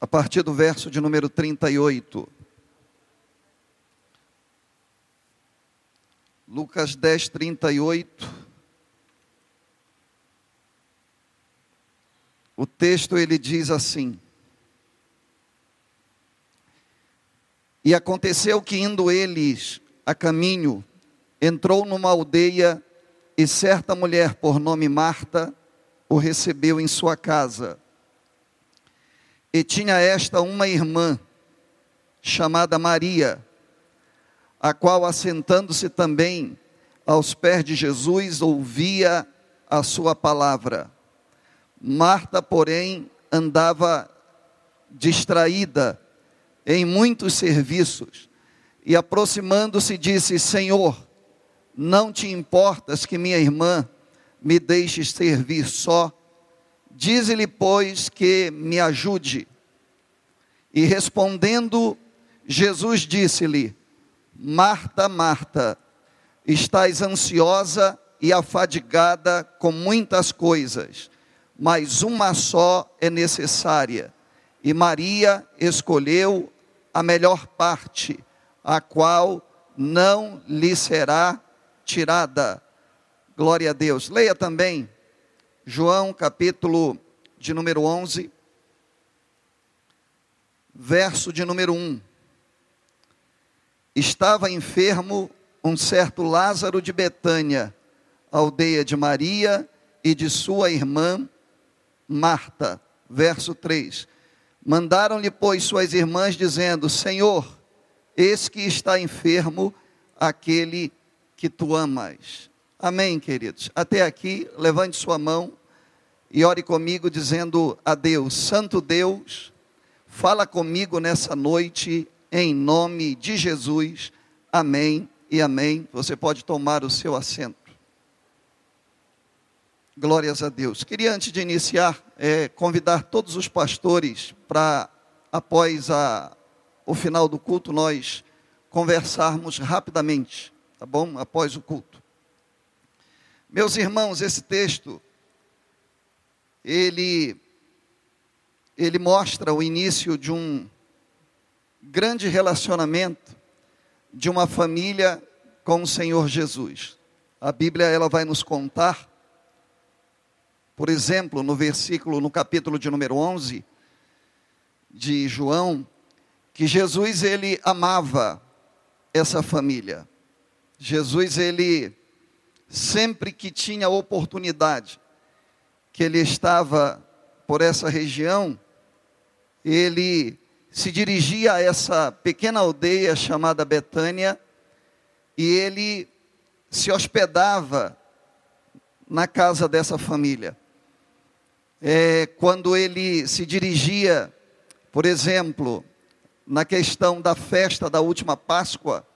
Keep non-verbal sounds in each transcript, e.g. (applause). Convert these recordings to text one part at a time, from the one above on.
a partir do verso de número 38. Lucas 10, 38. O texto ele diz assim: E aconteceu que indo eles a caminho, entrou numa aldeia e certa mulher por nome Marta o recebeu em sua casa. E tinha esta uma irmã chamada Maria, a qual assentando-se também aos pés de Jesus ouvia a sua palavra. Marta, porém, andava distraída em muitos serviços, e aproximando-se disse: Senhor, não te importas que minha irmã me deixe servir só? Dize-lhe, pois, que me ajude. E respondendo, Jesus disse-lhe: Marta, Marta, estás ansiosa e afadigada com muitas coisas, mas uma só é necessária. E Maria escolheu a melhor parte, a qual não lhe será tirada. Glória a Deus. Leia também João capítulo de número 11, verso de número 1. Estava enfermo um certo Lázaro de Betânia, aldeia de Maria e de sua irmã Marta. Verso 3. Mandaram-lhe, pois, suas irmãs, dizendo: Senhor, eis que está enfermo aquele que tu amas. Amém, queridos. Até aqui, levante sua mão e ore comigo, dizendo a Deus: Santo Deus, fala comigo nessa noite, em nome de Jesus. Amém e amém. Você pode tomar o seu assento. Glórias a Deus. Queria, antes de iniciar, é, convidar todos os pastores para, após a, o final do culto, nós conversarmos rapidamente, tá bom? Após o culto. Meus irmãos, esse texto, ele, ele mostra o início de um grande relacionamento de uma família com o Senhor Jesus. A Bíblia ela vai nos contar por exemplo, no versículo, no capítulo de número 11 de João, que Jesus ele amava essa família. Jesus ele sempre que tinha oportunidade, que ele estava por essa região, ele se dirigia a essa pequena aldeia chamada Betânia e ele se hospedava na casa dessa família. É, quando ele se dirigia, por exemplo, na questão da festa da última Páscoa,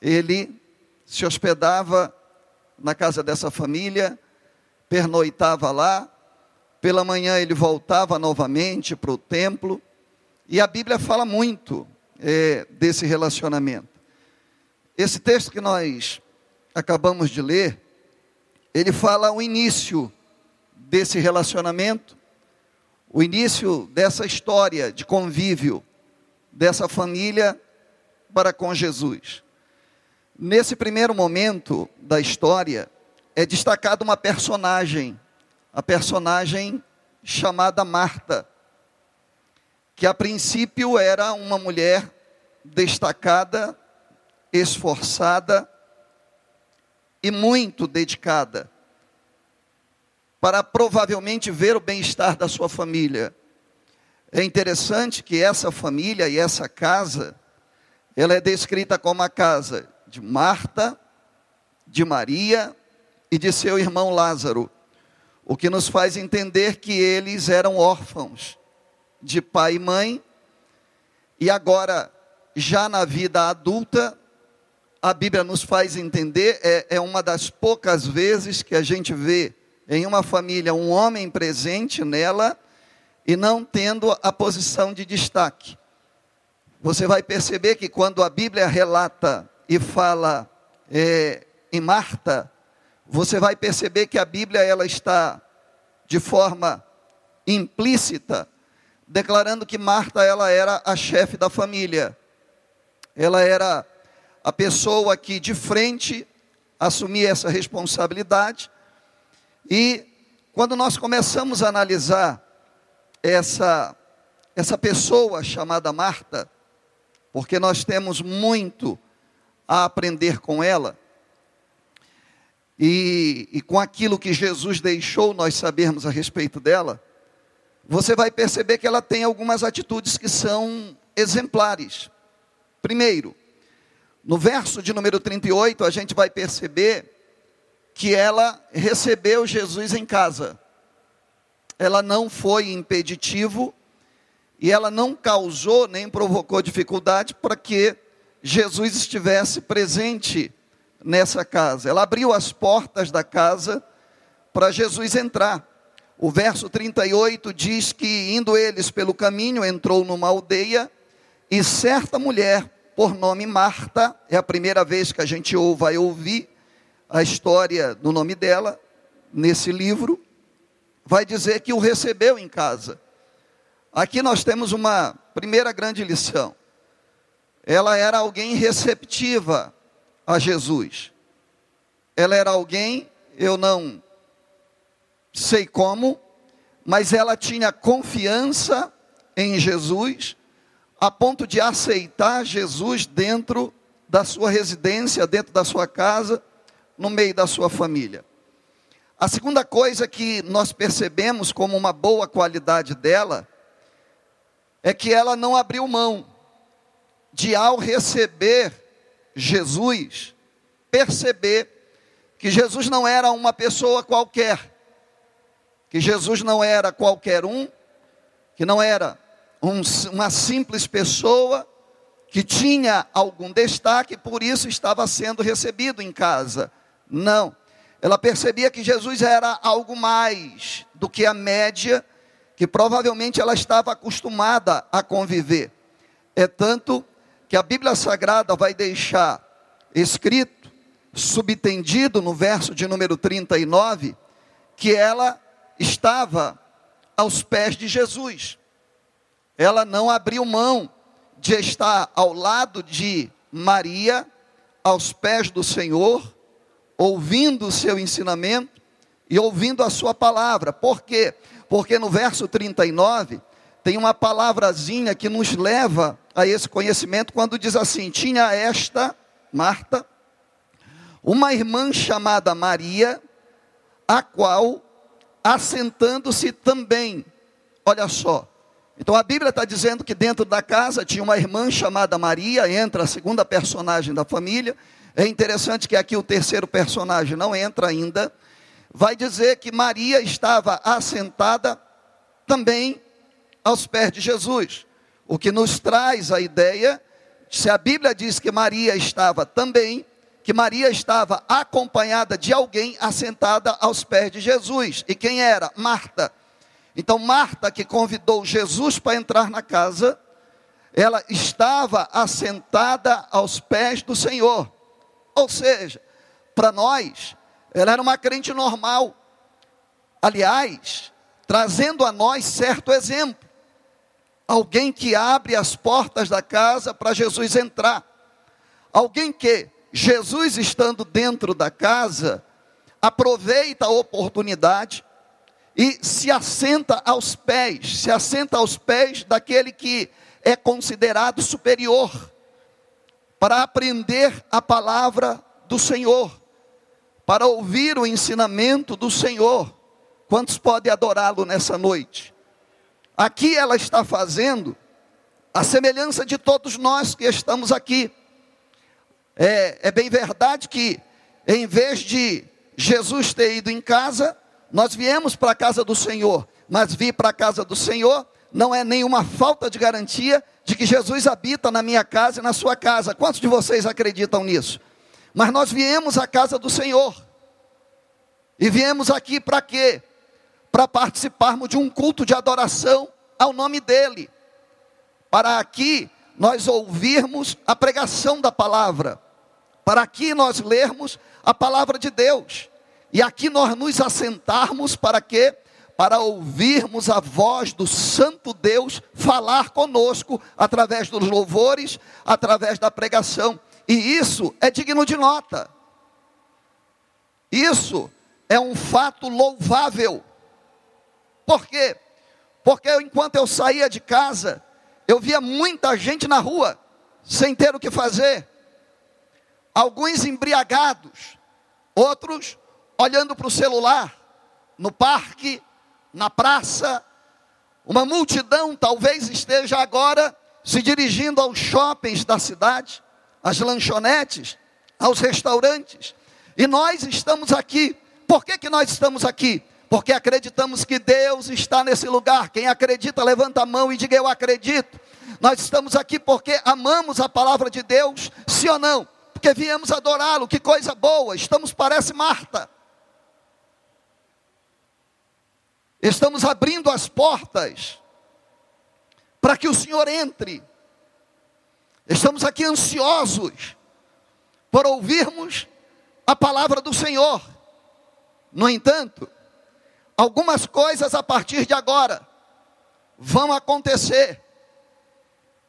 ele se hospedava na casa dessa família, pernoitava lá, pela manhã ele voltava novamente para o templo, e a Bíblia fala muito é, desse relacionamento. Esse texto que nós acabamos de ler, ele fala o início desse relacionamento, o início dessa história de convívio dessa família para com Jesus. Nesse primeiro momento da história, é destacada uma personagem, a personagem chamada Marta, que a princípio era uma mulher destacada, esforçada e muito dedicada para provavelmente ver o bem-estar da sua família. É interessante que essa família e essa casa, ela é descrita como a casa de Marta, de Maria e de seu irmão Lázaro, o que nos faz entender que eles eram órfãos de pai e mãe, e agora, já na vida adulta, a Bíblia nos faz entender, é, é uma das poucas vezes que a gente vê em uma família um homem presente nela e não tendo a posição de destaque. Você vai perceber que quando a Bíblia relata e fala é, em Marta, você vai perceber que a Bíblia ela está de forma implícita declarando que Marta ela era a chefe da família. Ela era a pessoa que de frente assumia essa responsabilidade. E quando nós começamos a analisar essa essa pessoa chamada Marta, porque nós temos muito a aprender com ela, e, e com aquilo que Jesus deixou nós sabermos a respeito dela, você vai perceber que ela tem algumas atitudes que são exemplares. Primeiro, no verso de número 38, a gente vai perceber que ela recebeu Jesus em casa. Ela não foi impeditivo e ela não causou nem provocou dificuldade para que Jesus estivesse presente nessa casa. Ela abriu as portas da casa para Jesus entrar. O verso 38 diz que, indo eles pelo caminho, entrou numa aldeia e certa mulher, por nome Marta, é a primeira vez que a gente vai ouvir a história do nome dela nesse livro, vai dizer que o recebeu em casa. Aqui nós temos uma primeira grande lição. Ela era alguém receptiva a Jesus. Ela era alguém, eu não sei como, mas ela tinha confiança em Jesus, a ponto de aceitar Jesus dentro da sua residência, dentro da sua casa, no meio da sua família. A segunda coisa que nós percebemos como uma boa qualidade dela é que ela não abriu mão de, ao receber Jesus, perceber que Jesus não era uma pessoa qualquer, que Jesus não era qualquer um, que não era um, uma simples pessoa que tinha algum destaque, por isso estava sendo recebido em casa. Não. Ela percebia que Jesus era algo mais do que a média, que provavelmente ela estava acostumada a conviver. É tanto que a Bíblia Sagrada vai deixar escrito, subtendido no verso de número 39, que ela estava aos pés de Jesus. Ela não abriu mão de estar ao lado de Maria, aos pés do Senhor, ouvindo o seu ensinamento e ouvindo a sua palavra. Por quê? Porque no verso 39 tem uma palavrazinha que nos leva a esse conhecimento quando diz assim: tinha esta, Marta, uma irmã chamada Maria, a qual, assentando-se também, olha só, então a Bíblia está dizendo que dentro da casa tinha uma irmã chamada Maria, entra a segunda personagem da família. É interessante que aqui o terceiro personagem não entra ainda. Vai dizer que Maria estava assentada também aos pés de Jesus. O que nos traz a ideia, se a Bíblia diz que Maria estava também, que Maria estava acompanhada de alguém assentada aos pés de Jesus. E quem era? Marta. Então, Marta, que convidou Jesus para entrar na casa, ela estava assentada aos pés do Senhor. Ou seja, para nós, ela era uma crente normal. Aliás, trazendo a nós certo exemplo alguém que abre as portas da casa para Jesus entrar, alguém que, Jesus estando dentro da casa, aproveita a oportunidade e se assenta aos pés, se assenta aos pés daquele que é considerado superior, para aprender a palavra do Senhor, para ouvir o ensinamento do Senhor. Quantos podem adorá-lo nessa noite? Aqui ela está fazendo a semelhança de todos nós que estamos aqui. É, é bem verdade que, em vez de Jesus ter ido em casa, nós viemos para a casa do Senhor, mas vir para a casa do Senhor não é nenhuma falta de garantia de que Jesus habita na minha casa e na sua casa. Quantos de vocês acreditam nisso? Mas nós viemos à casa do Senhor. E viemos aqui para quê? Para participarmos de um culto de adoração ao nome dEle, para aqui nós ouvirmos a pregação da palavra, para aqui nós lermos a palavra de Deus, e aqui nós nos assentarmos para quê? para ouvirmos a voz do Santo Deus falar conosco através dos louvores, através da pregação. E isso é digno de nota. Isso é um fato louvável. Por quê? Porque enquanto eu saía de casa, eu via muita gente na rua, sem ter o que fazer. Alguns embriagados, outros olhando para o celular, no parque, na praça. Uma multidão talvez esteja agora se dirigindo aos shoppings da cidade, às lanchonetes, aos restaurantes. E nós estamos aqui. Por que, que nós estamos aqui? Porque acreditamos que Deus está nesse lugar. Quem acredita, levanta a mão e diga: Eu acredito. Nós estamos aqui porque amamos a palavra de Deus, sim ou não? Porque viemos adorá-lo, que coisa boa. Estamos, parece Marta. Estamos abrindo as portas para que o Senhor entre. Estamos aqui ansiosos por ouvirmos a palavra do Senhor. No entanto, algumas coisas a partir de agora vão acontecer.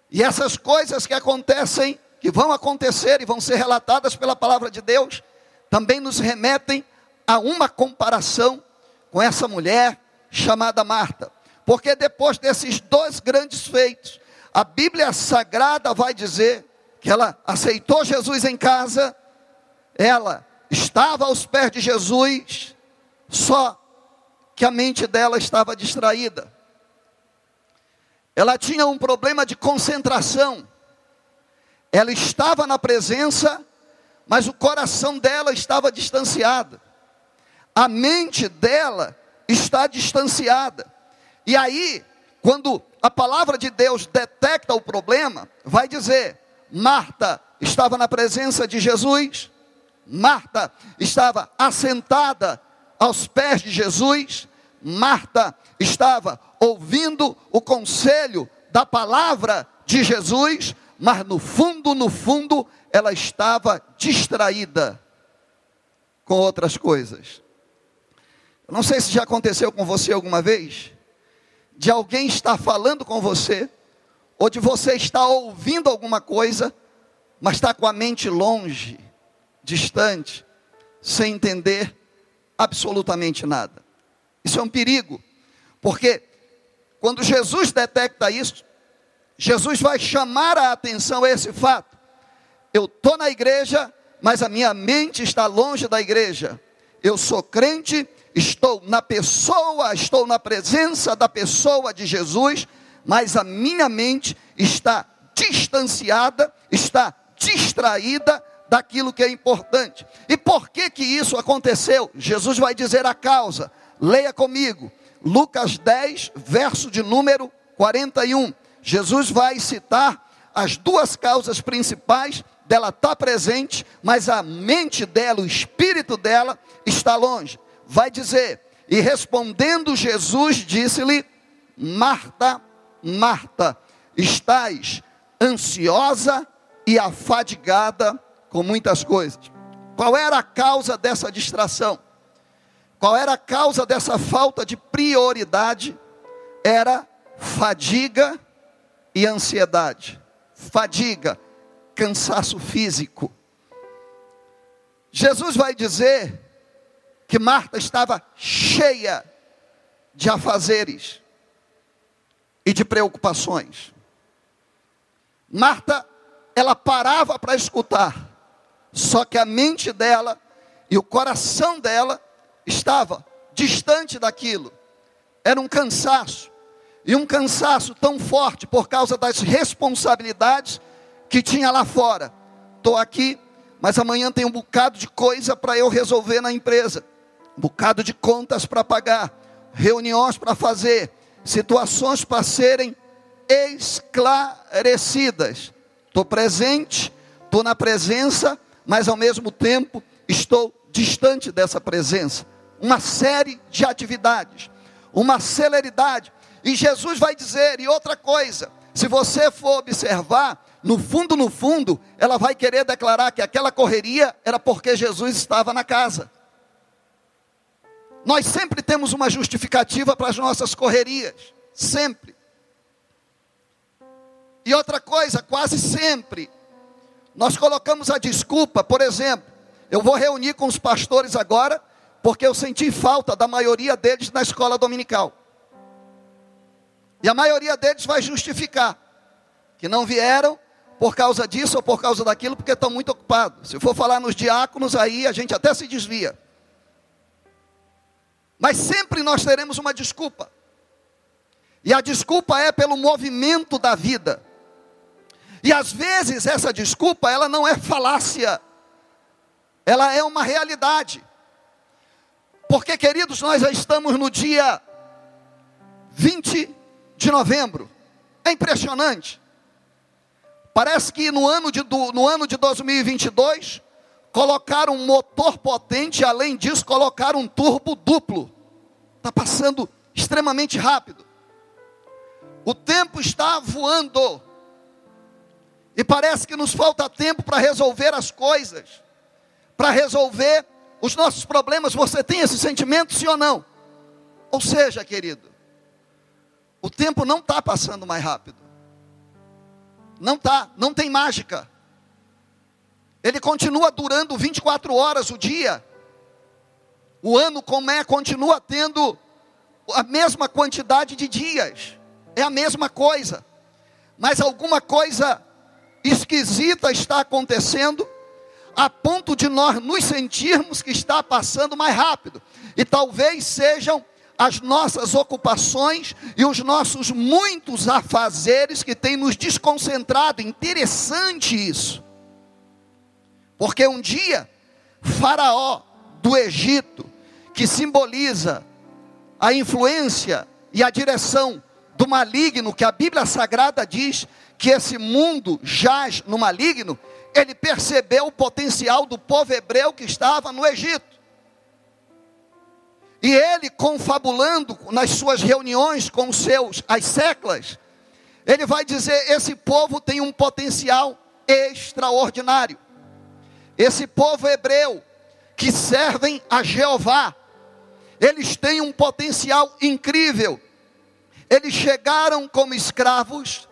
E essas coisas que acontecem, que vão acontecer e vão ser relatadas pela palavra de Deus, também nos remetem a uma comparação com essa mulher chamada Marta. Porque depois desses dois grandes feitos, a Bíblia Sagrada vai dizer que ela aceitou Jesus em casa, ela estava aos pés de Jesus, só que a mente dela estava distraída. Ela tinha um problema de concentração. Ela estava na presença, mas o coração dela estava distanciado. A mente dela está distanciada. E aí, quando a palavra de Deus detecta o problema, vai dizer: Marta estava na presença de Jesus, Marta estava assentada aos pés de Jesus, Marta estava ouvindo o conselho da palavra de Jesus, mas no fundo, no fundo, ela estava distraída com outras coisas. Eu não sei se já aconteceu com você alguma vez, de alguém estar falando com você, ou de você estar ouvindo alguma coisa, mas está com a mente longe, distante, sem entender absolutamente nada. Isso é um perigo, porque quando Jesus detecta isso, Jesus vai chamar a atenção a esse fato. Eu estou na igreja, mas a minha mente está longe da igreja. Eu sou crente, estou na pessoa, estou na presença da pessoa de Jesus, mas a minha mente está distanciada, está distraída daquilo que é importante. E por que que isso aconteceu? Jesus vai dizer a causa. Leia comigo. Lucas 10, verso de número 41. Jesus vai citar as duas causas principais dela estar tá presente, mas a mente dela, o espírito dela está longe vai dizer: E respondendo Jesus, disse-lhe: Marta, Marta, estás ansiosa e afadigada com muitas coisas. Qual era a causa dessa distração? Qual era a causa dessa falta de prioridade? Era fadiga e ansiedade. Fadiga, cansaço físico. Jesus vai dizer que Marta estava cheia de afazeres e de preocupações. Marta, ela parava para escutar, só que a mente dela e o coração dela estava distante daquilo. Era um cansaço, e um cansaço tão forte por causa das responsabilidades que tinha lá fora. Estou aqui, mas amanhã tem um bocado de coisa para eu resolver na empresa um bocado de contas para pagar, reuniões para fazer, situações para serem esclarecidas. Estou presente, estou na presença, mas ao mesmo tempo estou distante dessa presença. Uma série de atividades, uma celeridade. E Jesus vai dizer, e outra coisa, se você for observar, no fundo, no fundo, ela vai querer declarar que aquela correria era porque Jesus estava na casa. Nós sempre temos uma justificativa para as nossas correrias, sempre. E outra coisa, quase sempre, nós colocamos a desculpa, por exemplo, eu vou reunir com os pastores agora, porque eu senti falta da maioria deles na escola dominical. E a maioria deles vai justificar que não vieram por causa disso ou por causa daquilo, porque estão muito ocupados. Se for falar nos diáconos, aí a gente até se desvia. Mas sempre nós teremos uma desculpa. E a desculpa é pelo movimento da vida. E às vezes essa desculpa, ela não é falácia. Ela é uma realidade. Porque, queridos, nós já estamos no dia 20 de novembro. É impressionante. Parece que no ano de, no ano de 2022, colocaram um motor potente, além disso, colocaram um turbo duplo. Está passando extremamente rápido. O tempo está voando. E parece que nos falta tempo para resolver as coisas, para resolver os nossos problemas. Você tem esse sentimento, sim ou não? Ou seja, querido, o tempo não está passando mais rápido. Não está, não tem mágica. Ele continua durando 24 horas o dia. O ano como é, continua tendo a mesma quantidade de dias. É a mesma coisa. Mas alguma coisa esquisita está acontecendo a ponto de nós nos sentirmos que está passando mais rápido. E talvez sejam as nossas ocupações e os nossos muitos afazeres que têm nos desconcentrado. Interessante isso. Porque um dia, Faraó do Egito, que simboliza a influência e a direção do maligno, que a Bíblia Sagrada diz que esse mundo jaz no maligno, ele percebeu o potencial do povo hebreu que estava no Egito. E ele, confabulando nas suas reuniões com os seus, as seclas, ele vai dizer: esse povo tem um potencial extraordinário. Esse povo hebreu, que servem a Jeová, eles têm um potencial incrível. Eles chegaram como escravos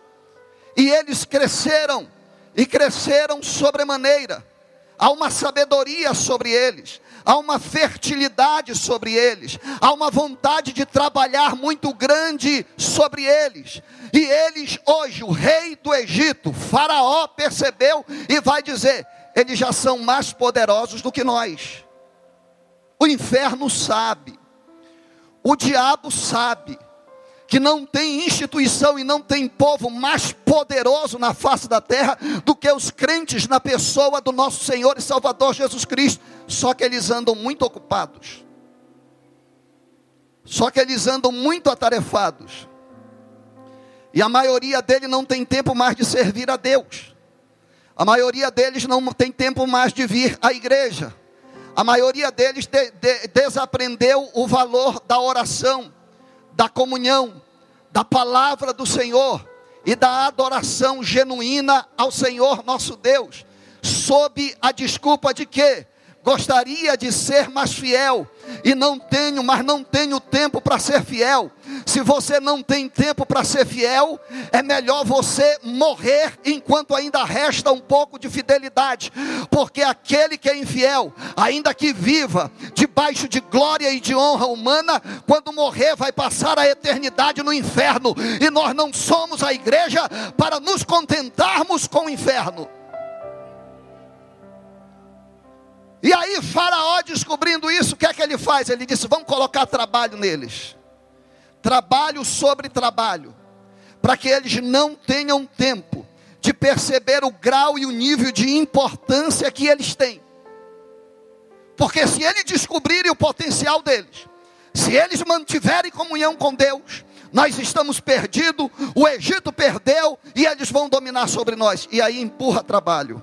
e eles cresceram e cresceram sobremaneira. Há uma sabedoria sobre eles, há uma fertilidade sobre eles, há uma vontade de trabalhar muito grande sobre eles. E eles, hoje, o rei do Egito, Faraó, percebeu e vai dizer: eles já são mais poderosos do que nós. O inferno sabe, o diabo sabe, que não tem instituição e não tem povo mais poderoso na face da terra do que os crentes na pessoa do nosso Senhor e Salvador Jesus Cristo. Só que eles andam muito ocupados. Só que eles andam muito atarefados. E a maioria deles não tem tempo mais de servir a Deus. A maioria deles não tem tempo mais de vir à igreja. A maioria deles de, de, desaprendeu o valor da oração da comunhão, da palavra do Senhor e da adoração genuína ao Senhor nosso Deus, sob a desculpa de que gostaria de ser mais fiel e não tenho, mas não tenho tempo para ser fiel. Se você não tem tempo para ser fiel, é melhor você morrer enquanto ainda resta um pouco de fidelidade, porque aquele que é infiel, ainda que viva debaixo de glória e de honra humana, quando morrer vai passar a eternidade no inferno, e nós não somos a igreja para nos contentarmos com o inferno. E aí, Faraó descobrindo isso, o que é que ele faz? Ele disse: Vamos colocar trabalho neles, trabalho sobre trabalho, para que eles não tenham tempo de perceber o grau e o nível de importância que eles têm. Porque se eles descobrirem o potencial deles, se eles mantiverem comunhão com Deus, nós estamos perdidos, o Egito perdeu e eles vão dominar sobre nós. E aí empurra trabalho,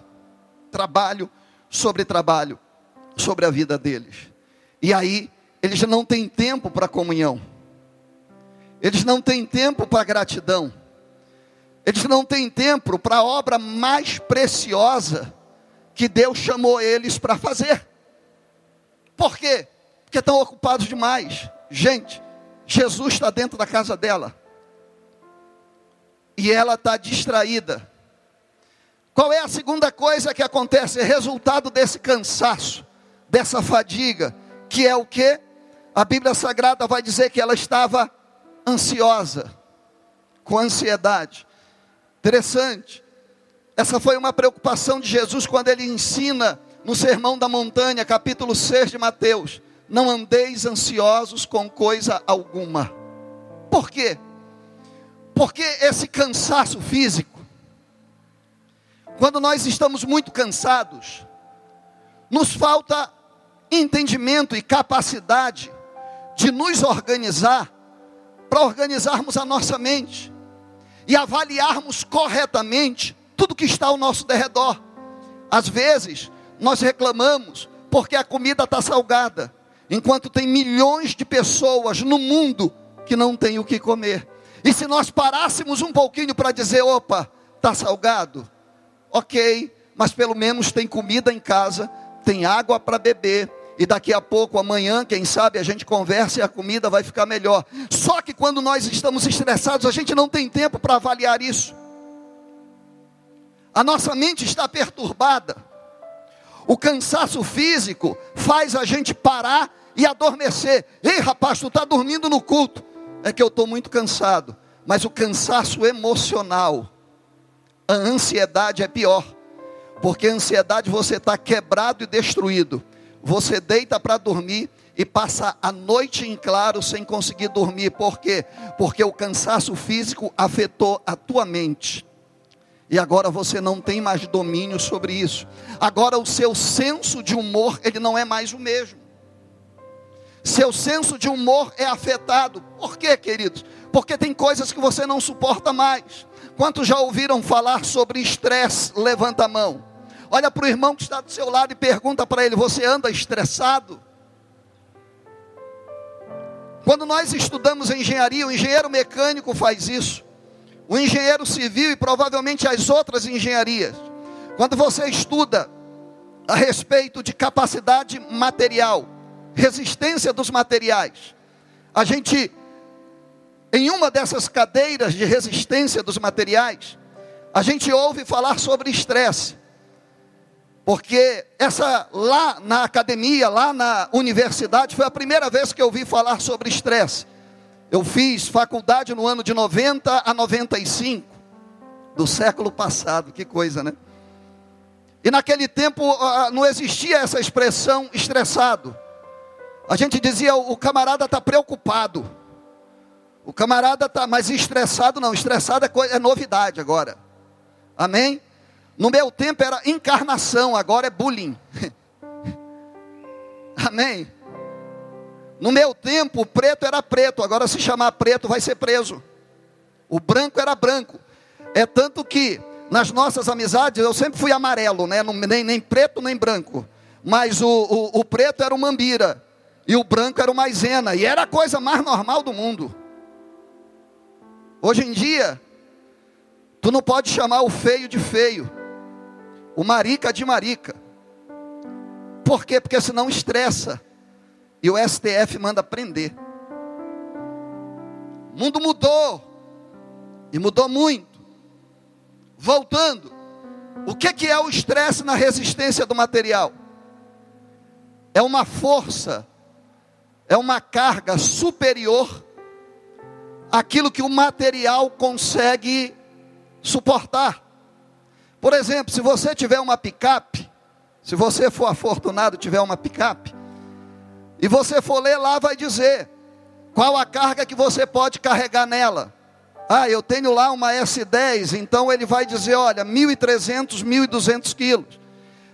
trabalho sobre trabalho sobre a vida deles. E aí, eles não têm tempo para comunhão. Eles não têm tempo para gratidão. Eles não têm tempo para a obra mais preciosa que Deus chamou eles para fazer. Por quê? Porque estão ocupados demais. Gente, Jesus está dentro da casa dela. E ela está distraída. Qual é a segunda coisa que acontece? É resultado desse cansaço, dessa fadiga, que é o que? A Bíblia Sagrada vai dizer que ela estava ansiosa, com ansiedade. Interessante. Essa foi uma preocupação de Jesus quando ele ensina no Sermão da Montanha, capítulo 6 de Mateus: Não andeis ansiosos com coisa alguma. Por quê? Porque esse cansaço físico, quando nós estamos muito cansados, nos falta entendimento e capacidade de nos organizar para organizarmos a nossa mente e avaliarmos corretamente tudo que está ao nosso derredor. Às vezes, nós reclamamos porque a comida está salgada, enquanto tem milhões de pessoas no mundo que não têm o que comer. E se nós parássemos um pouquinho para dizer: opa, está salgado? Ok, mas pelo menos tem comida em casa, tem água para beber, e daqui a pouco, amanhã, quem sabe, a gente conversa e a comida vai ficar melhor. Só que quando nós estamos estressados, a gente não tem tempo para avaliar isso. A nossa mente está perturbada. O cansaço físico faz a gente parar e adormecer. Ei, rapaz, tu está dormindo no culto. É que eu estou muito cansado. Mas o cansaço emocional, a ansiedade é pior. Porque ansiedade você está quebrado e destruído você deita para dormir e passa a noite em claro sem conseguir dormir. Por quê? Porque o cansaço físico afetou a tua mente. E agora você não tem mais domínio sobre isso. Agora o seu senso de humor, ele não é mais o mesmo. Seu senso de humor é afetado. Por quê, queridos? Porque tem coisas que você não suporta mais. Quantos já ouviram falar sobre estresse? Levanta a mão. Olha para o irmão que está do seu lado e pergunta para ele: Você anda estressado? Quando nós estudamos engenharia, o engenheiro mecânico faz isso, o engenheiro civil e provavelmente as outras engenharias. Quando você estuda a respeito de capacidade material, resistência dos materiais, a gente, em uma dessas cadeiras de resistência dos materiais, a gente ouve falar sobre estresse. Porque essa lá na academia, lá na universidade, foi a primeira vez que eu ouvi falar sobre estresse. Eu fiz faculdade no ano de 90 a 95 do século passado, que coisa, né? E naquele tempo não existia essa expressão estressado. A gente dizia o camarada está preocupado. O camarada está, mas estressado não, estressado é, coisa, é novidade agora. Amém? No meu tempo era encarnação, agora é bullying. (laughs) Amém? No meu tempo, preto era preto, agora se chamar preto vai ser preso. O branco era branco. É tanto que nas nossas amizades eu sempre fui amarelo, né? nem, nem preto nem branco. Mas o, o, o preto era o mambira e o branco era o maisena. E era a coisa mais normal do mundo. Hoje em dia, tu não pode chamar o feio de feio o marica de marica. Por quê? Porque senão estressa. E o STF manda prender. O mundo mudou. E mudou muito. Voltando. O que, que é o estresse na resistência do material? É uma força, é uma carga superior àquilo que o material consegue suportar. Por exemplo, se você tiver uma picape, se você for afortunado tiver uma picape, e você for ler lá, vai dizer qual a carga que você pode carregar nela. Ah, eu tenho lá uma S10, então ele vai dizer, olha, 1.300, 1.200 quilos.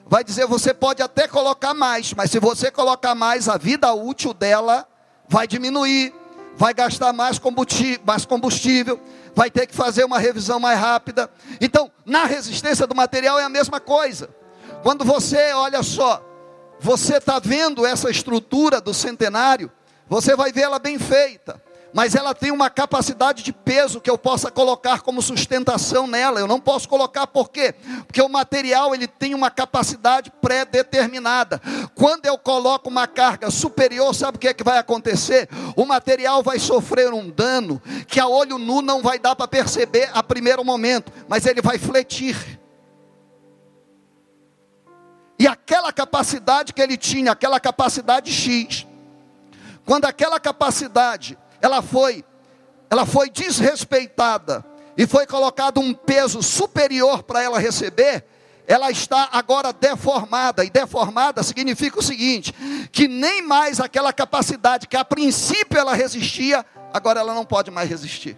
Vai dizer, você pode até colocar mais, mas se você colocar mais, a vida útil dela vai diminuir, vai gastar mais combustível, mais combustível vai ter que fazer uma revisão mais rápida. Então, na resistência do material é a mesma coisa. Quando você, olha só, você está vendo essa estrutura do centenário, você vai vê-la bem feita. Mas ela tem uma capacidade de peso que eu possa colocar como sustentação nela. Eu não posso colocar por quê? Porque o material ele tem uma capacidade pré-determinada. Quando eu coloco uma carga superior, sabe o que é que vai acontecer? O material vai sofrer um dano que a olho nu não vai dar para perceber a primeiro momento, mas ele vai fletir. E aquela capacidade que ele tinha, aquela capacidade X, quando aquela capacidade ela foi, ela foi desrespeitada e foi colocado um peso superior para ela receber, ela está agora deformada, e deformada significa o seguinte: que nem mais aquela capacidade que a princípio ela resistia, agora ela não pode mais resistir.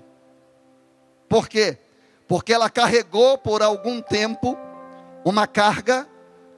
Por quê? Porque ela carregou por algum tempo uma carga,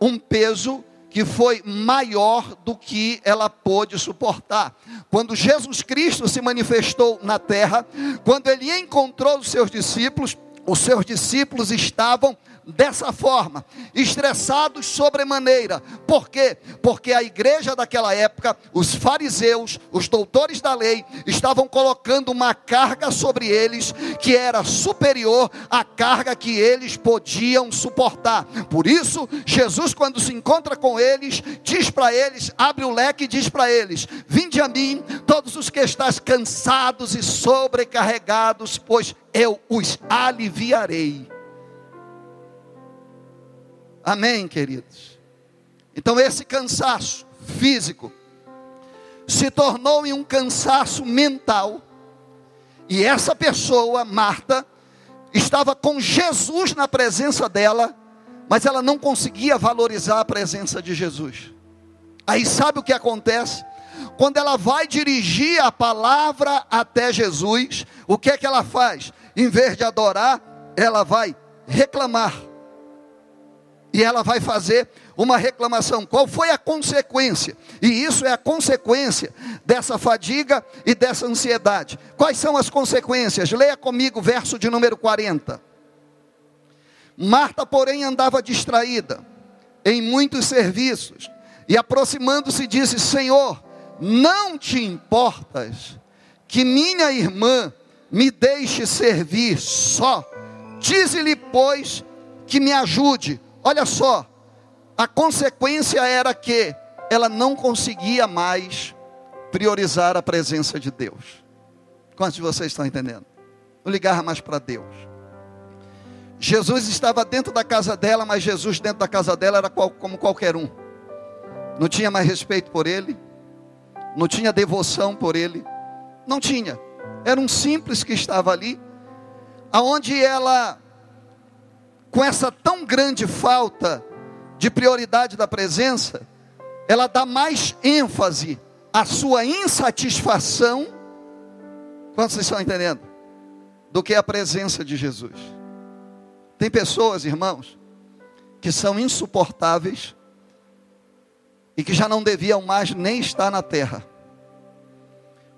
um peso que foi maior do que ela pôde suportar. Quando Jesus Cristo se manifestou na terra, quando ele encontrou os seus discípulos, os seus discípulos estavam dessa forma, estressados sobremaneira. Por quê? Porque a igreja daquela época, os fariseus, os doutores da lei, estavam colocando uma carga sobre eles que era superior à carga que eles podiam suportar. Por isso, Jesus, quando se encontra com eles, diz para eles, abre o leque e diz para eles: Vinde a mim, todos os que estáis cansados e sobrecarregados, pois eu os aliviarei. Amém, queridos? Então, esse cansaço físico se tornou em um cansaço mental, e essa pessoa, Marta, estava com Jesus na presença dela, mas ela não conseguia valorizar a presença de Jesus. Aí sabe o que acontece? Quando ela vai dirigir a palavra até Jesus, o que é que ela faz? Em vez de adorar, ela vai reclamar e ela vai fazer uma reclamação. Qual foi a consequência? E isso é a consequência dessa fadiga e dessa ansiedade. Quais são as consequências? Leia comigo o verso de número 40. Marta, porém, andava distraída em muitos serviços e aproximando-se disse: Senhor, não te importas que minha irmã me deixe servir só? Dize-lhe, pois, que me ajude. Olha só, a consequência era que ela não conseguia mais priorizar a presença de Deus. Quantos de vocês estão entendendo? Não ligava mais para Deus. Jesus estava dentro da casa dela, mas Jesus dentro da casa dela era como qualquer um. Não tinha mais respeito por ele, não tinha devoção por ele, não tinha. Era um simples que estava ali, aonde ela com essa tão grande falta de prioridade da presença, ela dá mais ênfase à sua insatisfação, quantos vocês estão entendendo? Do que a presença de Jesus. Tem pessoas, irmãos, que são insuportáveis e que já não deviam mais nem estar na terra.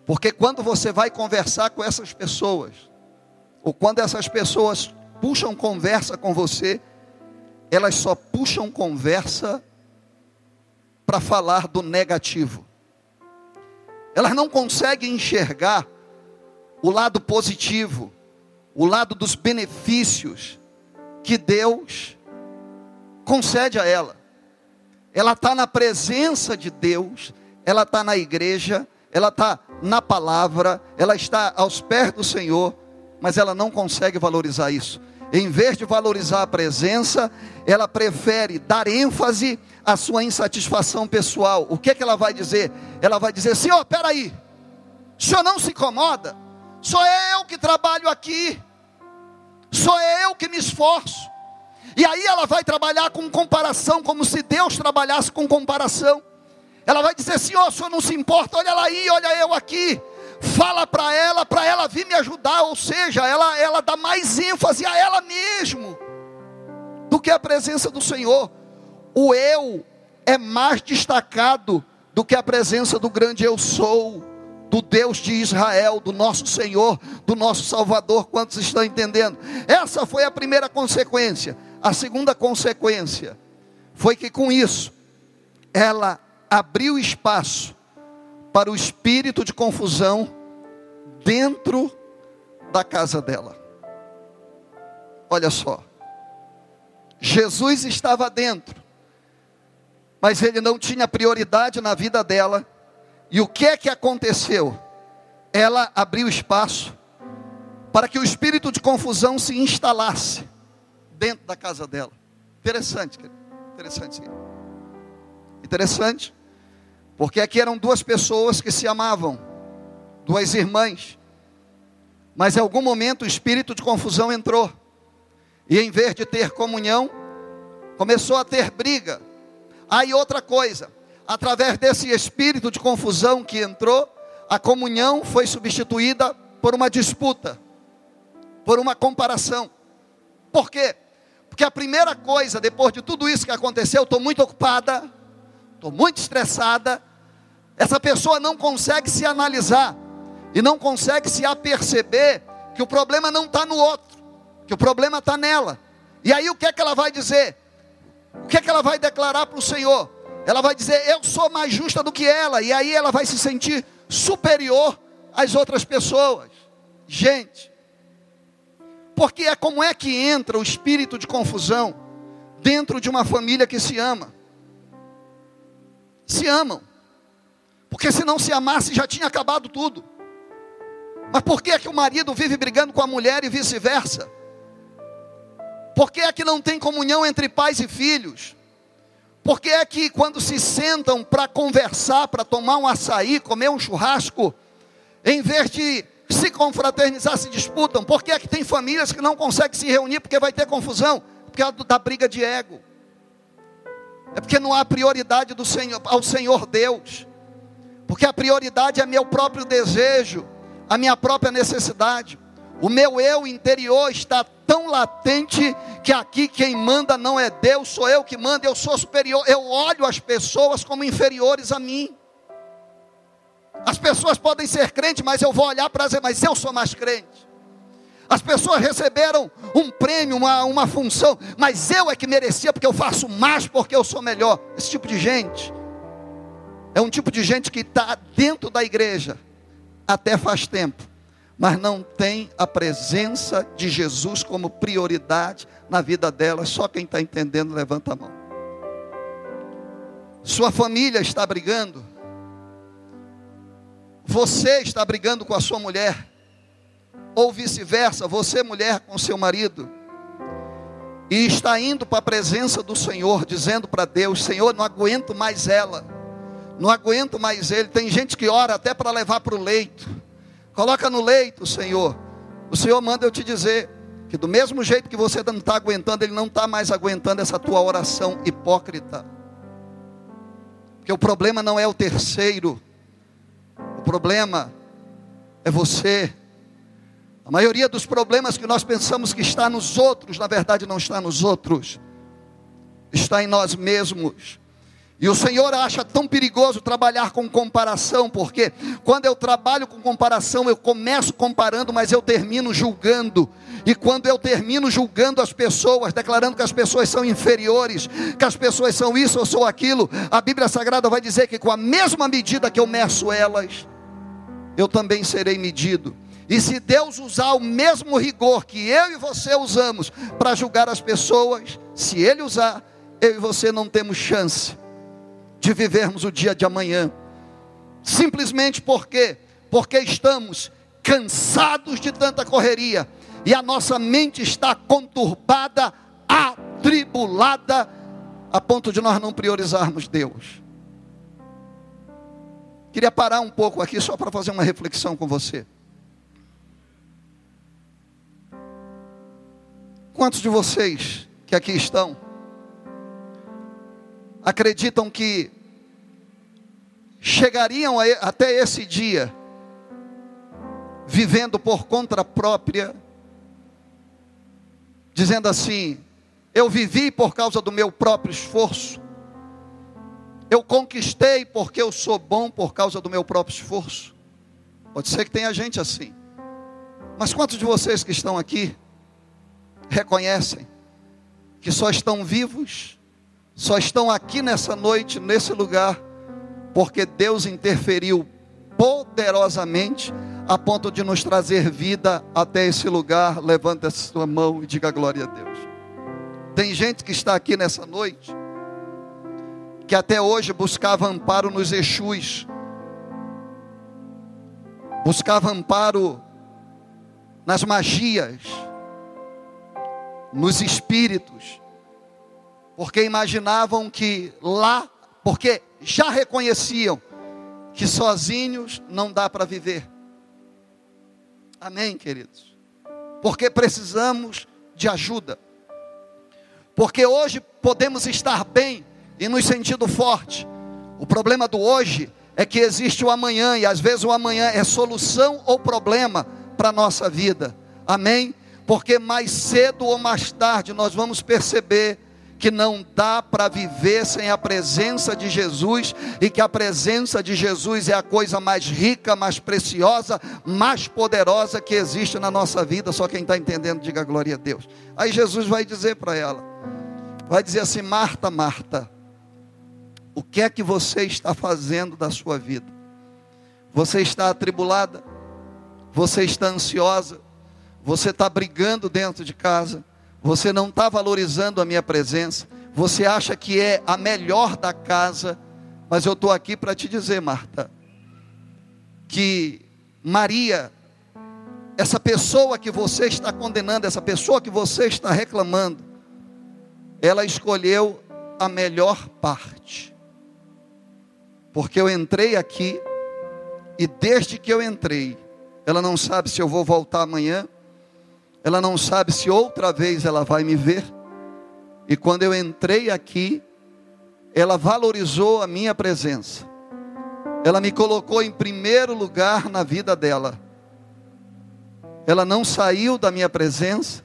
Porque quando você vai conversar com essas pessoas, ou quando essas pessoas puxam conversa com você, elas só puxam conversa para falar do negativo. Elas não conseguem enxergar o lado positivo, o lado dos benefícios que Deus concede a ela. Ela está na presença de Deus, ela está na igreja, ela está na palavra, ela está aos pés do Senhor, mas ela não consegue valorizar isso. Em vez de valorizar a presença, ela prefere dar ênfase à sua insatisfação pessoal. O que, é que ela vai dizer? Ela vai dizer: Senhor, peraí, o senhor não se incomoda? Sou eu que trabalho aqui, sou eu que me esforço. E aí ela vai trabalhar com comparação, como se Deus trabalhasse com comparação. Ela vai dizer: Senhor, o senhor não se importa, olha lá aí, olha eu aqui fala para ela, para ela vir me ajudar, ou seja, ela, ela dá mais ênfase a ela mesmo do que a presença do Senhor. O eu é mais destacado do que a presença do grande eu sou, do Deus de Israel, do nosso Senhor, do nosso Salvador. Quantos estão entendendo? Essa foi a primeira consequência. A segunda consequência foi que com isso ela abriu espaço para o espírito de confusão dentro da casa dela. Olha só. Jesus estava dentro, mas ele não tinha prioridade na vida dela. E o que é que aconteceu? Ela abriu espaço para que o espírito de confusão se instalasse dentro da casa dela. Interessante, interessante. Interessante, porque aqui eram duas pessoas que se amavam, duas irmãs, mas em algum momento o espírito de confusão entrou. E em vez de ter comunhão, começou a ter briga. Aí outra coisa, através desse espírito de confusão que entrou, a comunhão foi substituída por uma disputa, por uma comparação. Por quê? Porque a primeira coisa, depois de tudo isso que aconteceu, estou muito ocupada, estou muito estressada. Essa pessoa não consegue se analisar e não consegue se aperceber que o problema não está no outro que o problema está nela. E aí o que é que ela vai dizer? O que é que ela vai declarar para o Senhor? Ela vai dizer: Eu sou mais justa do que ela. E aí ela vai se sentir superior às outras pessoas. Gente, porque é como é que entra o espírito de confusão dentro de uma família que se ama? Se amam. Porque se não se amasse já tinha acabado tudo. Mas por que é que o marido vive brigando com a mulher e vice-versa? Por que é que não tem comunhão entre pais e filhos? Por que é que quando se sentam para conversar, para tomar um açaí, comer um churrasco, em vez de se confraternizar, se disputam? Por que é que tem famílias que não conseguem se reunir porque vai ter confusão? Porque é da briga de ego. É porque não há prioridade do Senhor, ao Senhor Deus. Porque a prioridade é meu próprio desejo, a minha própria necessidade. O meu eu interior está tão latente que aqui quem manda não é Deus, sou eu que mando, eu sou superior. Eu olho as pessoas como inferiores a mim. As pessoas podem ser crentes, mas eu vou olhar para dizer, mas eu sou mais crente. As pessoas receberam um prêmio, uma, uma função, mas eu é que merecia porque eu faço mais, porque eu sou melhor. Esse tipo de gente é um tipo de gente que está dentro da igreja até faz tempo mas não tem a presença de Jesus como prioridade na vida dela. Só quem está entendendo, levanta a mão. Sua família está brigando. Você está brigando com a sua mulher. Ou vice-versa, você, mulher, com seu marido. E está indo para a presença do Senhor, dizendo para Deus: Senhor, não aguento mais ela. Não aguento mais ele. Tem gente que ora até para levar para o leito Coloca no leito, Senhor. O Senhor manda eu te dizer que do mesmo jeito que você não está aguentando, Ele não está mais aguentando essa tua oração hipócrita. Porque o problema não é o terceiro, o problema é você. A maioria dos problemas que nós pensamos que está nos outros, na verdade não está nos outros, está em nós mesmos. E o Senhor acha tão perigoso trabalhar com comparação, porque quando eu trabalho com comparação, eu começo comparando, mas eu termino julgando. E quando eu termino julgando as pessoas, declarando que as pessoas são inferiores, que as pessoas são isso ou sou aquilo, a Bíblia Sagrada vai dizer que com a mesma medida que eu meço elas, eu também serei medido. E se Deus usar o mesmo rigor que eu e você usamos para julgar as pessoas, se Ele usar, eu e você não temos chance de vivermos o dia de amanhã. Simplesmente porque porque estamos cansados de tanta correria e a nossa mente está conturbada, atribulada a ponto de nós não priorizarmos Deus. Queria parar um pouco aqui só para fazer uma reflexão com você. Quantos de vocês que aqui estão acreditam que chegariam até esse dia vivendo por conta própria, dizendo assim: eu vivi por causa do meu próprio esforço, eu conquistei porque eu sou bom por causa do meu próprio esforço. Pode ser que tenha gente assim, mas quantos de vocês que estão aqui reconhecem que só estão vivos só estão aqui nessa noite, nesse lugar, porque Deus interferiu poderosamente a ponto de nos trazer vida até esse lugar, levanta a sua mão e diga glória a Deus. Tem gente que está aqui nessa noite, que até hoje buscava amparo nos Exus, buscava amparo nas magias, nos espíritos, porque imaginavam que lá, porque já reconheciam que sozinhos não dá para viver. Amém, queridos? Porque precisamos de ajuda. Porque hoje podemos estar bem e nos sentindo forte. O problema do hoje é que existe o amanhã e às vezes o amanhã é solução ou problema para a nossa vida. Amém? Porque mais cedo ou mais tarde nós vamos perceber que não dá para viver sem a presença de Jesus e que a presença de Jesus é a coisa mais rica, mais preciosa, mais poderosa que existe na nossa vida. Só quem está entendendo, diga glória a Deus. Aí Jesus vai dizer para ela: vai dizer assim, Marta, Marta, o que é que você está fazendo da sua vida? Você está atribulada? Você está ansiosa? Você está brigando dentro de casa? Você não está valorizando a minha presença. Você acha que é a melhor da casa. Mas eu estou aqui para te dizer, Marta, que Maria, essa pessoa que você está condenando, essa pessoa que você está reclamando, ela escolheu a melhor parte. Porque eu entrei aqui, e desde que eu entrei, ela não sabe se eu vou voltar amanhã, ela não sabe se outra vez ela vai me ver. E quando eu entrei aqui, ela valorizou a minha presença. Ela me colocou em primeiro lugar na vida dela. Ela não saiu da minha presença.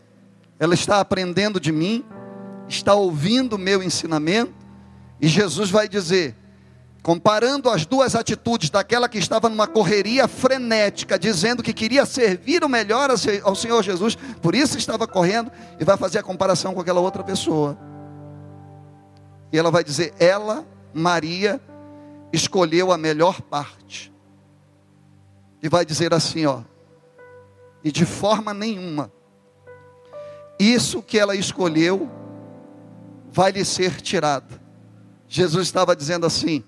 Ela está aprendendo de mim, está ouvindo o meu ensinamento. E Jesus vai dizer: comparando as duas atitudes daquela que estava numa correria frenética, dizendo que queria servir o melhor ao Senhor Jesus, por isso estava correndo, e vai fazer a comparação com aquela outra pessoa. E ela vai dizer: ela, Maria, escolheu a melhor parte. E vai dizer assim, ó, e de forma nenhuma, isso que ela escolheu vai lhe ser tirado. Jesus estava dizendo assim: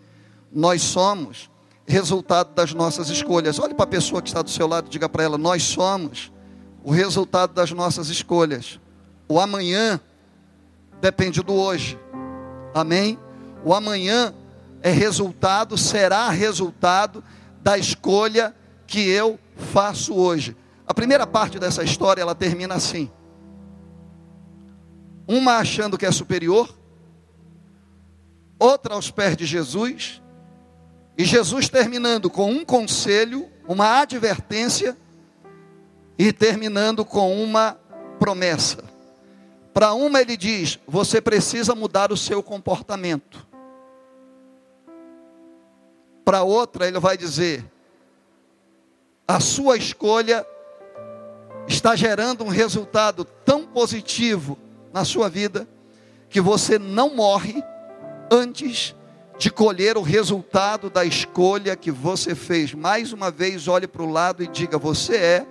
nós somos resultado das nossas escolhas. Olhe para a pessoa que está do seu lado e diga para ela: Nós somos o resultado das nossas escolhas. O amanhã depende do hoje. Amém? O amanhã é resultado, será resultado da escolha que eu faço hoje. A primeira parte dessa história ela termina assim: uma achando que é superior, outra aos pés de Jesus e Jesus terminando com um conselho, uma advertência e terminando com uma promessa. Para uma ele diz: você precisa mudar o seu comportamento. Para outra ele vai dizer: a sua escolha está gerando um resultado tão positivo na sua vida que você não morre antes de colher o resultado da escolha que você fez. Mais uma vez, olhe para o lado e diga: Você é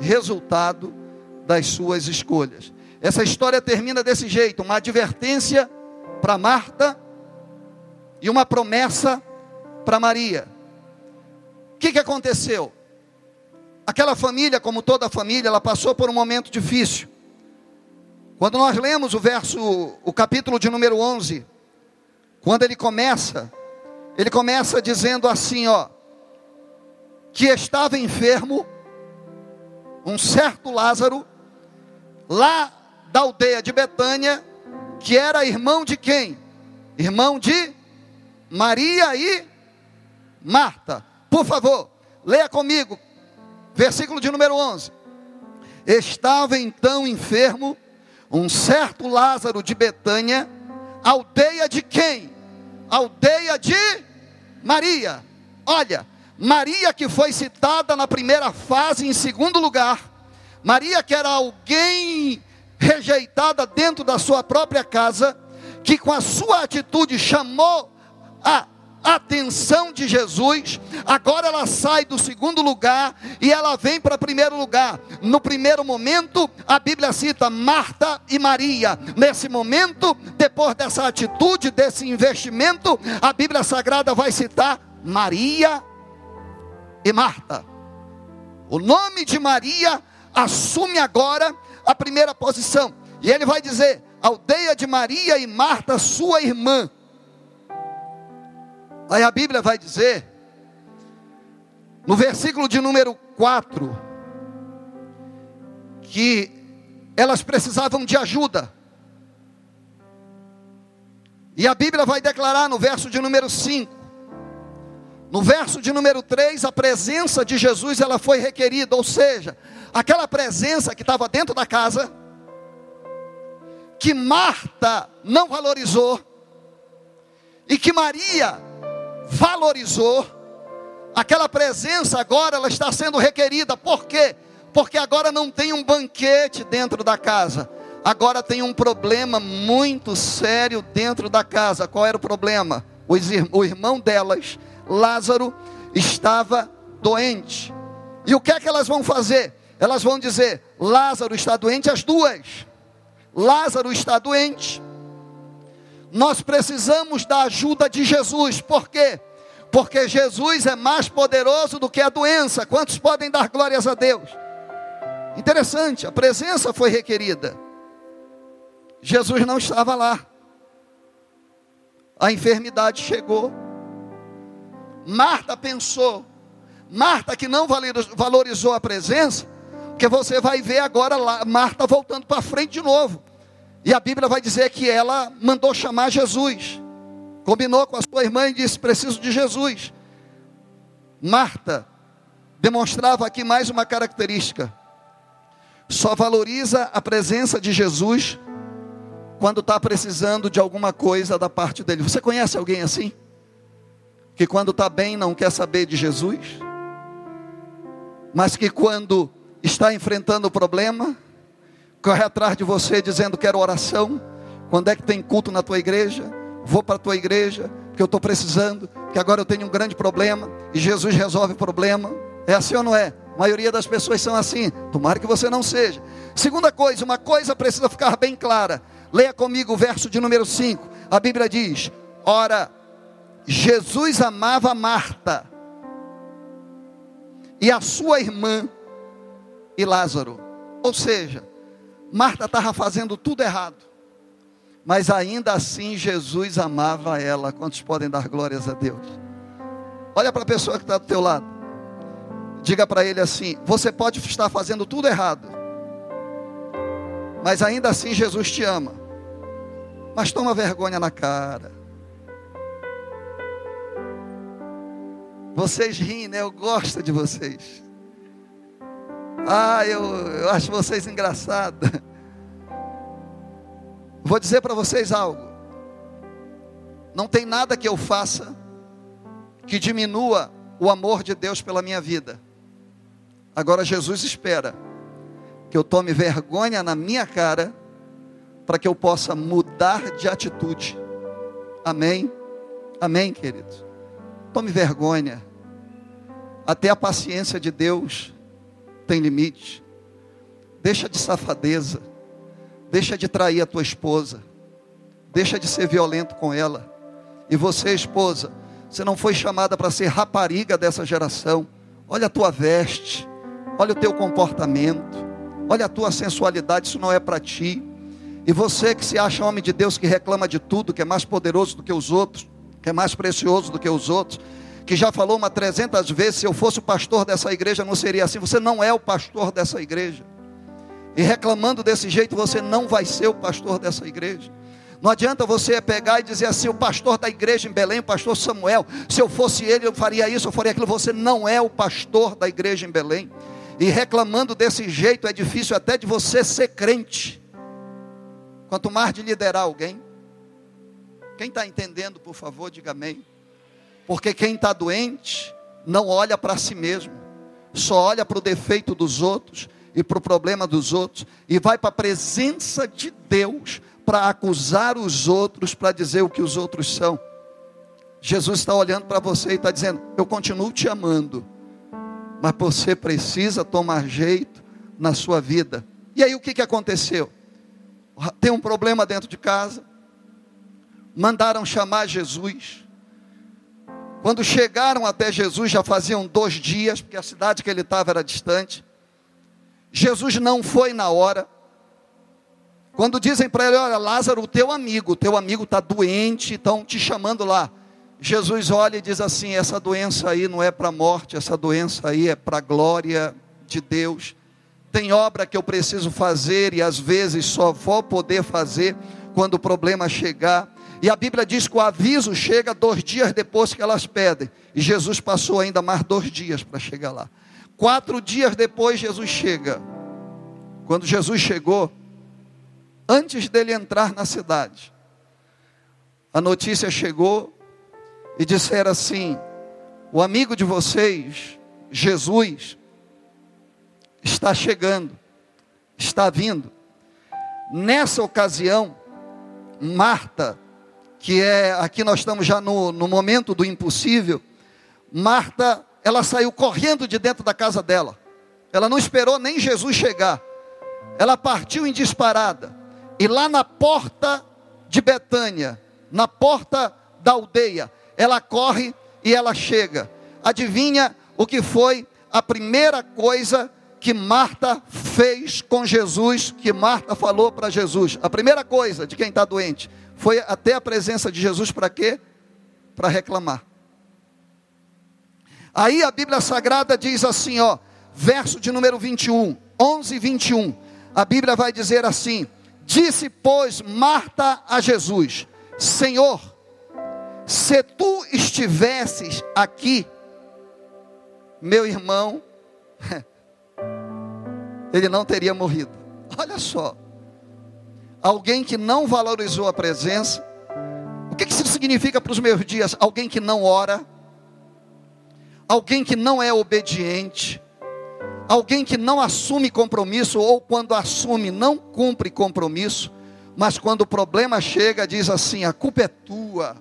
resultado das suas escolhas. Essa história termina desse jeito: uma advertência para Marta e uma promessa para Maria. O que, que aconteceu? Aquela família, como toda família, ela passou por um momento difícil. Quando nós lemos o verso, o capítulo de número 11, quando ele começa, ele começa dizendo assim, ó, que estava enfermo um certo Lázaro lá da aldeia de Betânia, que era irmão de quem? Irmão de Maria e Marta. Por favor, leia comigo, versículo de número 11. Estava então enfermo um certo Lázaro de Betânia, aldeia de quem? aldeia de Maria. Olha, Maria que foi citada na primeira fase em segundo lugar. Maria que era alguém rejeitada dentro da sua própria casa, que com a sua atitude chamou a atenção de Jesus, agora ela sai do segundo lugar e ela vem para primeiro lugar. No primeiro momento, a Bíblia cita Marta e Maria. Nesse momento, depois dessa atitude, desse investimento, a Bíblia Sagrada vai citar Maria e Marta. O nome de Maria assume agora a primeira posição. E ele vai dizer: aldeia de Maria e Marta, sua irmã. Aí a Bíblia vai dizer, no versículo de número 4, que elas precisavam de ajuda. E a Bíblia vai declarar no verso de número 5, no verso de número 3, a presença de Jesus ela foi requerida, ou seja, aquela presença que estava dentro da casa, que Marta não valorizou, e que Maria valorizou, aquela presença agora ela está sendo requerida. Por quê? Porque agora não tem um banquete dentro da casa. Agora tem um problema muito sério dentro da casa. Qual era o problema? O irmão delas, Lázaro, estava doente. E o que é que elas vão fazer? Elas vão dizer: Lázaro está doente, as duas. Lázaro está doente nós precisamos da ajuda de Jesus, por quê? Porque Jesus é mais poderoso do que a doença. Quantos podem dar glórias a Deus? Interessante, a presença foi requerida. Jesus não estava lá. A enfermidade chegou. Marta pensou, Marta que não valorizou a presença, porque você vai ver agora lá, Marta voltando para frente de novo. E a Bíblia vai dizer que ela mandou chamar Jesus. Combinou com a sua irmã e disse: Preciso de Jesus. Marta demonstrava aqui mais uma característica. Só valoriza a presença de Jesus quando está precisando de alguma coisa da parte dele. Você conhece alguém assim? Que quando está bem não quer saber de Jesus, mas que quando está enfrentando o problema, corre atrás de você dizendo quero oração. Quando é que tem culto na tua igreja? Vou para a tua igreja, porque eu estou precisando, que agora eu tenho um grande problema e Jesus resolve o problema. É assim ou não é? A maioria das pessoas são assim. Tomara que você não seja. Segunda coisa, uma coisa precisa ficar bem clara. Leia comigo o verso de número 5. A Bíblia diz: Ora, Jesus amava Marta e a sua irmã e Lázaro. Ou seja, Marta estava fazendo tudo errado. Mas ainda assim Jesus amava ela. Quantos podem dar glórias a Deus? Olha para a pessoa que está do teu lado. Diga para ele assim: você pode estar fazendo tudo errado. Mas ainda assim Jesus te ama. Mas toma vergonha na cara. Vocês riem, né? Eu gosto de vocês. Ah, eu, eu acho vocês engraçados. (laughs) Vou dizer para vocês algo. Não tem nada que eu faça que diminua o amor de Deus pela minha vida. Agora Jesus espera que eu tome vergonha na minha cara para que eu possa mudar de atitude. Amém? Amém, queridos. Tome vergonha. Até a paciência de Deus tem limite. Deixa de safadeza. Deixa de trair a tua esposa. Deixa de ser violento com ela. E você, esposa, você não foi chamada para ser rapariga dessa geração. Olha a tua veste. Olha o teu comportamento. Olha a tua sensualidade. Isso não é para ti. E você que se acha homem de Deus, que reclama de tudo, que é mais poderoso do que os outros, que é mais precioso do que os outros, que já falou uma trezentas vezes: se eu fosse o pastor dessa igreja, não seria assim. Você não é o pastor dessa igreja. E reclamando desse jeito, você não vai ser o pastor dessa igreja. Não adianta você pegar e dizer assim: o pastor da igreja em Belém, o pastor Samuel, se eu fosse ele, eu faria isso, eu faria aquilo. Você não é o pastor da igreja em Belém. E reclamando desse jeito, é difícil até de você ser crente. Quanto mais de liderar alguém. Quem está entendendo, por favor, diga amém. Porque quem está doente não olha para si mesmo, só olha para o defeito dos outros e para o problema dos outros, e vai para a presença de Deus para acusar os outros, para dizer o que os outros são. Jesus está olhando para você e está dizendo: Eu continuo te amando, mas você precisa tomar jeito na sua vida. E aí o que, que aconteceu? Tem um problema dentro de casa, mandaram chamar Jesus. Quando chegaram até Jesus, já faziam dois dias, porque a cidade que ele estava era distante. Jesus não foi na hora. Quando dizem para ele: Olha, Lázaro, o teu amigo, o teu amigo está doente, estão te chamando lá. Jesus olha e diz assim: Essa doença aí não é para a morte, essa doença aí é para a glória de Deus. Tem obra que eu preciso fazer e às vezes só vou poder fazer quando o problema chegar. E a Bíblia diz que o aviso chega dois dias depois que elas pedem. E Jesus passou ainda mais dois dias para chegar lá. Quatro dias depois, Jesus chega. Quando Jesus chegou, antes dele entrar na cidade, a notícia chegou e disseram assim: o amigo de vocês, Jesus, está chegando, está vindo. Nessa ocasião, Marta, que é, aqui nós estamos já no, no momento do impossível, Marta, ela saiu correndo de dentro da casa dela, ela não esperou nem Jesus chegar, ela partiu em disparada, e lá na porta de Betânia, na porta da aldeia, ela corre e ela chega. Adivinha o que foi a primeira coisa que Marta fez com Jesus, que Marta falou para Jesus. A primeira coisa de quem está doente foi até a presença de Jesus para quê? Para reclamar. Aí a Bíblia Sagrada diz assim, ó, verso de número 21, 11 e 21. A Bíblia vai dizer assim: Disse, pois, Marta a Jesus: Senhor, se tu estivesses aqui, meu irmão (laughs) ele não teria morrido. Olha só. Alguém que não valorizou a presença. O que isso significa para os meus dias? Alguém que não ora. Alguém que não é obediente. Alguém que não assume compromisso, ou quando assume, não cumpre compromisso. Mas quando o problema chega, diz assim: a culpa é tua.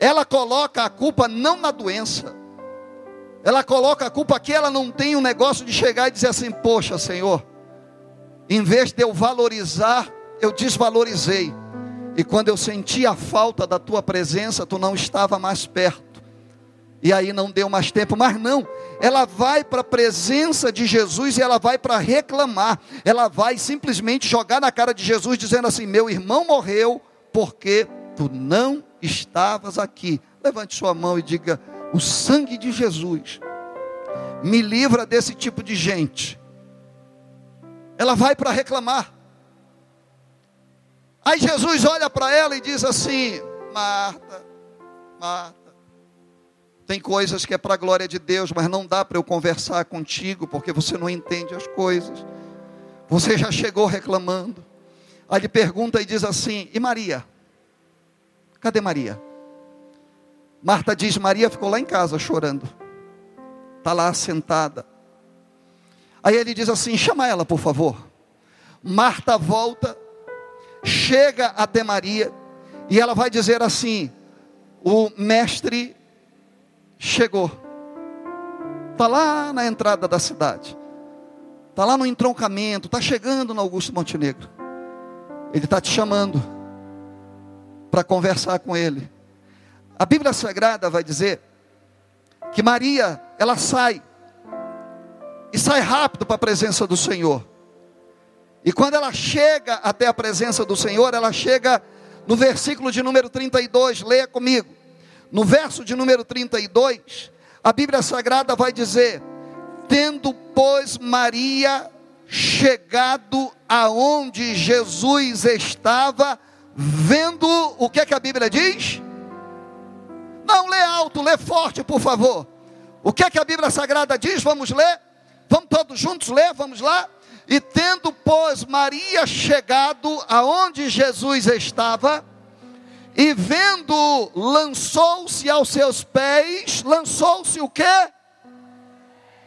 Ela coloca a culpa não na doença, ela coloca a culpa que ela não tem um negócio de chegar e dizer assim: Poxa, Senhor, em vez de eu valorizar, eu desvalorizei. E quando eu senti a falta da tua presença, tu não estava mais perto. E aí não deu mais tempo, mas não, ela vai para a presença de Jesus e ela vai para reclamar. Ela vai simplesmente jogar na cara de Jesus, dizendo assim: Meu irmão morreu porque tu não estavas aqui. Levante sua mão e diga: o sangue de Jesus me livra desse tipo de gente. Ela vai para reclamar. Aí Jesus olha para ela e diz assim: Marta, Marta, tem coisas que é para a glória de Deus, mas não dá para eu conversar contigo porque você não entende as coisas. Você já chegou reclamando. Aí ele pergunta e diz assim: E Maria? Cadê Maria? Marta diz: Maria ficou lá em casa chorando. Está lá sentada. Aí ele diz assim: chama ela, por favor. Marta volta, chega até Maria, e ela vai dizer assim: o mestre chegou. Está lá na entrada da cidade. Está lá no entroncamento, está chegando no Augusto Montenegro. Ele está te chamando para conversar com ele. A Bíblia Sagrada vai dizer que Maria, ela sai, e sai rápido para a presença do Senhor. E quando ela chega até a presença do Senhor, ela chega no versículo de número 32, leia comigo. No verso de número 32, a Bíblia Sagrada vai dizer: Tendo, pois, Maria chegado aonde Jesus estava, vendo, o que é que a Bíblia diz? Não, lê alto, lê forte, por favor. O que é que a Bíblia Sagrada diz? Vamos ler? Vamos todos juntos ler? Vamos lá? E tendo, pois, Maria chegado aonde Jesus estava, e vendo, lançou-se aos seus pés, lançou-se o quê?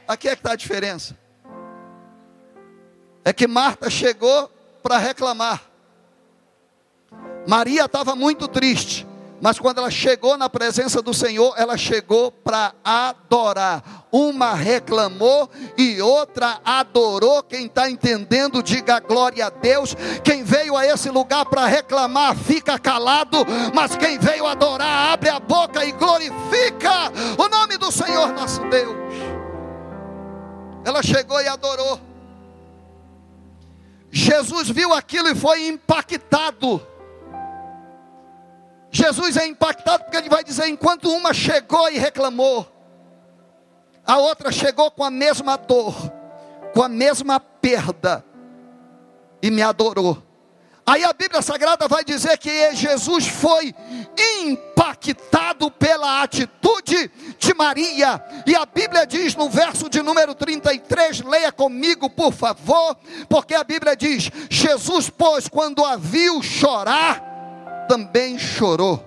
Aqui é que está a diferença. É que Marta chegou para reclamar. Maria estava muito triste. Mas quando ela chegou na presença do Senhor, ela chegou para adorar. Uma reclamou e outra adorou. Quem está entendendo, diga glória a Deus. Quem veio a esse lugar para reclamar, fica calado. Mas quem veio adorar, abre a boca e glorifica o nome do Senhor nosso Deus. Ela chegou e adorou. Jesus viu aquilo e foi impactado. Jesus é impactado porque ele vai dizer: enquanto uma chegou e reclamou, a outra chegou com a mesma dor, com a mesma perda, e me adorou. Aí a Bíblia Sagrada vai dizer que Jesus foi impactado pela atitude de Maria. E a Bíblia diz no verso de número 33, leia comigo, por favor, porque a Bíblia diz: Jesus, pois, quando a viu chorar, também chorou.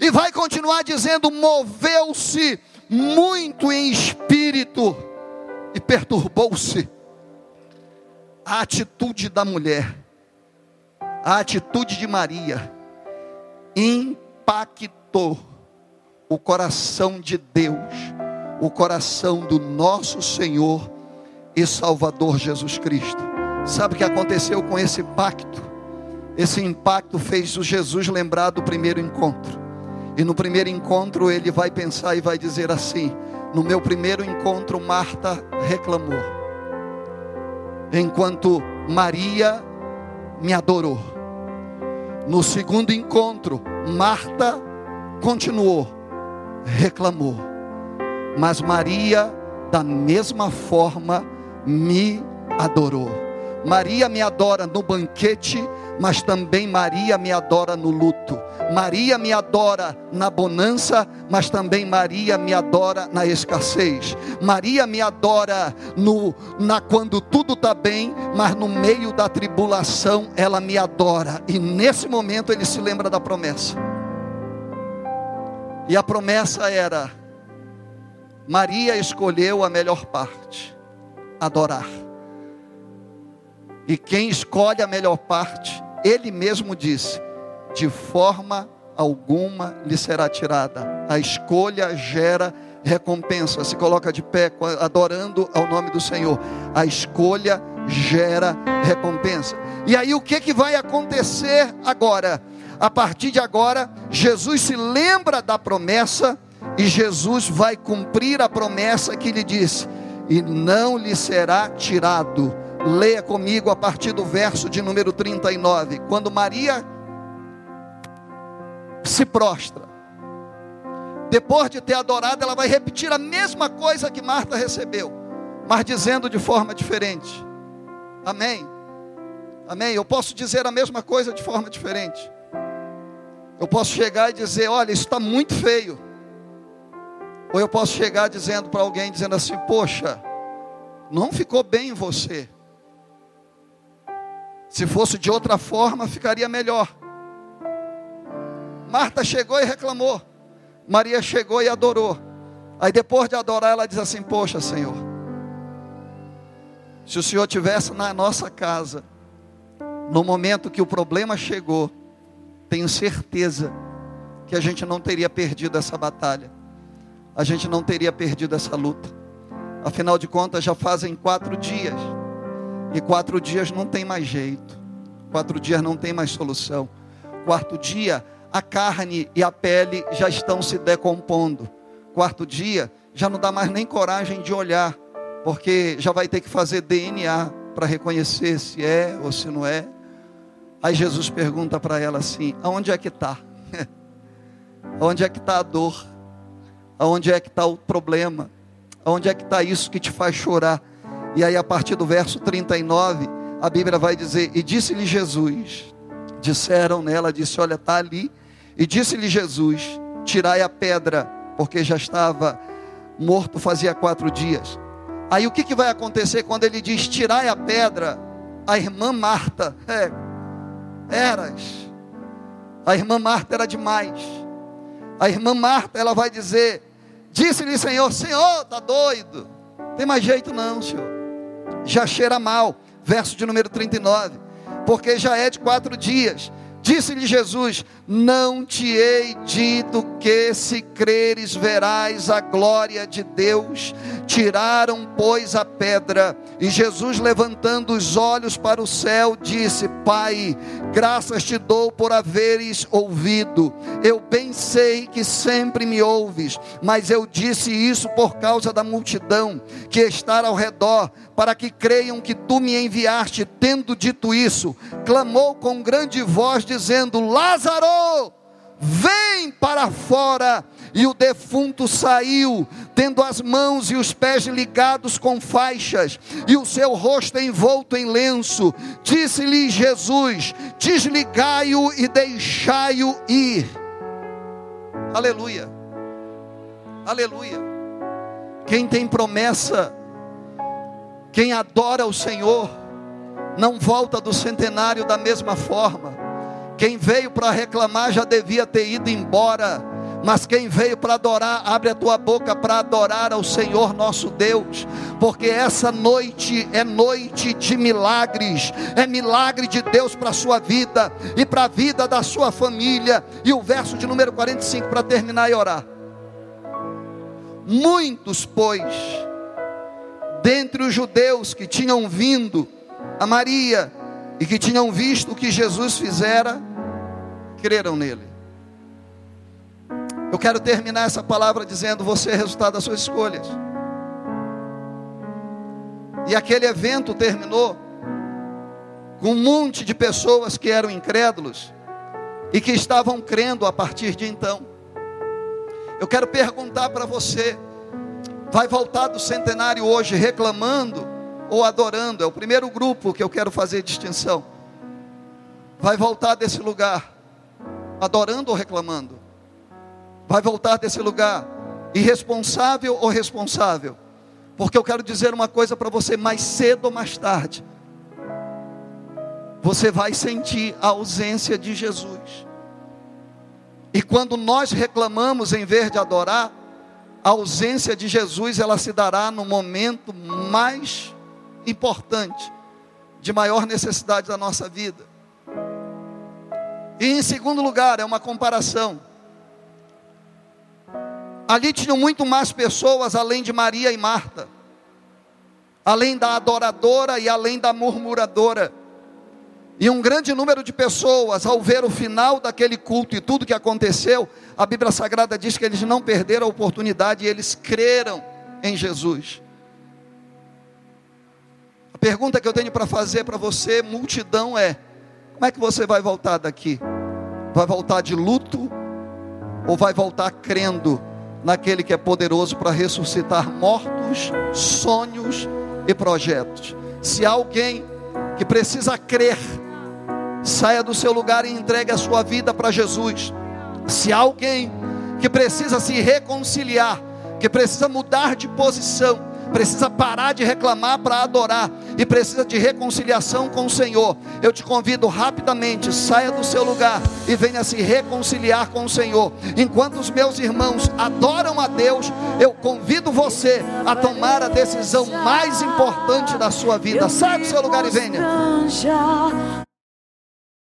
E vai continuar dizendo: moveu-se muito em espírito e perturbou-se. A atitude da mulher, a atitude de Maria, impactou o coração de Deus, o coração do nosso Senhor e Salvador Jesus Cristo. Sabe o que aconteceu com esse pacto? Esse impacto fez o Jesus lembrar do primeiro encontro. E no primeiro encontro ele vai pensar e vai dizer assim: No meu primeiro encontro, Marta reclamou, enquanto Maria me adorou. No segundo encontro, Marta continuou, reclamou, mas Maria, da mesma forma, me adorou. Maria me adora no banquete, mas também Maria me adora no luto. Maria me adora na bonança, mas também Maria me adora na escassez. Maria me adora no na quando tudo está bem, mas no meio da tribulação ela me adora. E nesse momento ele se lembra da promessa. E a promessa era: Maria escolheu a melhor parte, adorar. E quem escolhe a melhor parte ele mesmo disse: de forma alguma lhe será tirada. A escolha gera recompensa. Se coloca de pé, adorando ao nome do Senhor. A escolha gera recompensa. E aí o que, que vai acontecer agora? A partir de agora, Jesus se lembra da promessa e Jesus vai cumprir a promessa que lhe disse: e não lhe será tirado Leia comigo a partir do verso de número 39. Quando Maria se prostra, depois de ter adorado, ela vai repetir a mesma coisa que Marta recebeu, mas dizendo de forma diferente. Amém? Amém? Eu posso dizer a mesma coisa de forma diferente. Eu posso chegar e dizer: Olha, isso está muito feio. Ou eu posso chegar dizendo para alguém, dizendo assim: Poxa, não ficou bem em você. Se fosse de outra forma, ficaria melhor. Marta chegou e reclamou. Maria chegou e adorou. Aí depois de adorar, ela diz assim: Poxa, Senhor, se o Senhor tivesse na nossa casa, no momento que o problema chegou, tenho certeza que a gente não teria perdido essa batalha, a gente não teria perdido essa luta. Afinal de contas, já fazem quatro dias e quatro dias não tem mais jeito. Quatro dias não tem mais solução. Quarto dia, a carne e a pele já estão se decompondo. Quarto dia, já não dá mais nem coragem de olhar, porque já vai ter que fazer DNA para reconhecer se é ou se não é. Aí Jesus pergunta para ela assim: aonde é que está? (laughs) aonde é que está a dor? Aonde é que está o problema? Aonde é que está isso que te faz chorar? E aí, a partir do verso 39, a Bíblia vai dizer: E disse-lhe Jesus, disseram nela, disse: Olha, está ali. E disse-lhe Jesus: Tirai a pedra, porque já estava morto fazia quatro dias. Aí o que, que vai acontecer quando ele diz: Tirai a pedra? A irmã Marta, é, eras. A irmã Marta era demais. A irmã Marta, ela vai dizer: Disse-lhe, Senhor, Senhor, está doido. Tem mais jeito não, Senhor já cheira mal. Verso de número 39. Porque já é de quatro dias. Disse-lhe Jesus: Não te hei dito que, se creres, verás a glória de Deus. Tiraram, pois, a pedra. E Jesus, levantando os olhos para o céu, disse: Pai, graças te dou por haveres ouvido. Eu bem sei que sempre me ouves, mas eu disse isso por causa da multidão que está ao redor, para que creiam que tu me enviaste. Tendo dito isso, clamou com grande voz dizendo: Lázaro, vem para fora. E o defunto saiu, tendo as mãos e os pés ligados com faixas, e o seu rosto envolto em lenço. Disse-lhe Jesus: Desligai-o e deixai-o ir. Aleluia, aleluia. Quem tem promessa, quem adora o Senhor, não volta do centenário da mesma forma. Quem veio para reclamar já devia ter ido embora. Mas quem veio para adorar, abre a tua boca para adorar ao Senhor nosso Deus, porque essa noite é noite de milagres, é milagre de Deus para a sua vida e para a vida da sua família. E o verso de número 45 para terminar e orar. Muitos, pois, dentre os judeus que tinham vindo a Maria e que tinham visto o que Jesus fizera, creram nele. Eu quero terminar essa palavra dizendo: você é resultado das suas escolhas. E aquele evento terminou com um monte de pessoas que eram incrédulos e que estavam crendo a partir de então. Eu quero perguntar para você: vai voltar do centenário hoje reclamando ou adorando? É o primeiro grupo que eu quero fazer distinção. Vai voltar desse lugar adorando ou reclamando? Vai voltar desse lugar irresponsável ou responsável? Porque eu quero dizer uma coisa para você, mais cedo ou mais tarde, você vai sentir a ausência de Jesus. E quando nós reclamamos em vez de adorar, a ausência de Jesus ela se dará no momento mais importante, de maior necessidade da nossa vida. E em segundo lugar, é uma comparação. Ali tinham muito mais pessoas além de Maria e Marta, além da adoradora e além da murmuradora. E um grande número de pessoas, ao ver o final daquele culto e tudo que aconteceu, a Bíblia Sagrada diz que eles não perderam a oportunidade e eles creram em Jesus. A pergunta que eu tenho para fazer para você, multidão, é: como é que você vai voltar daqui? Vai voltar de luto ou vai voltar crendo naquele que é poderoso para ressuscitar mortos, sonhos e projetos? Se alguém que precisa crer, saia do seu lugar e entregue a sua vida para Jesus. Se alguém que precisa se reconciliar, que precisa mudar de posição, precisa parar de reclamar para adorar e precisa de reconciliação com o Senhor. Eu te convido rapidamente, saia do seu lugar e venha se reconciliar com o Senhor. Enquanto os meus irmãos adoram a Deus, eu convido você a tomar a decisão mais importante da sua vida. Saia do seu lugar e venha.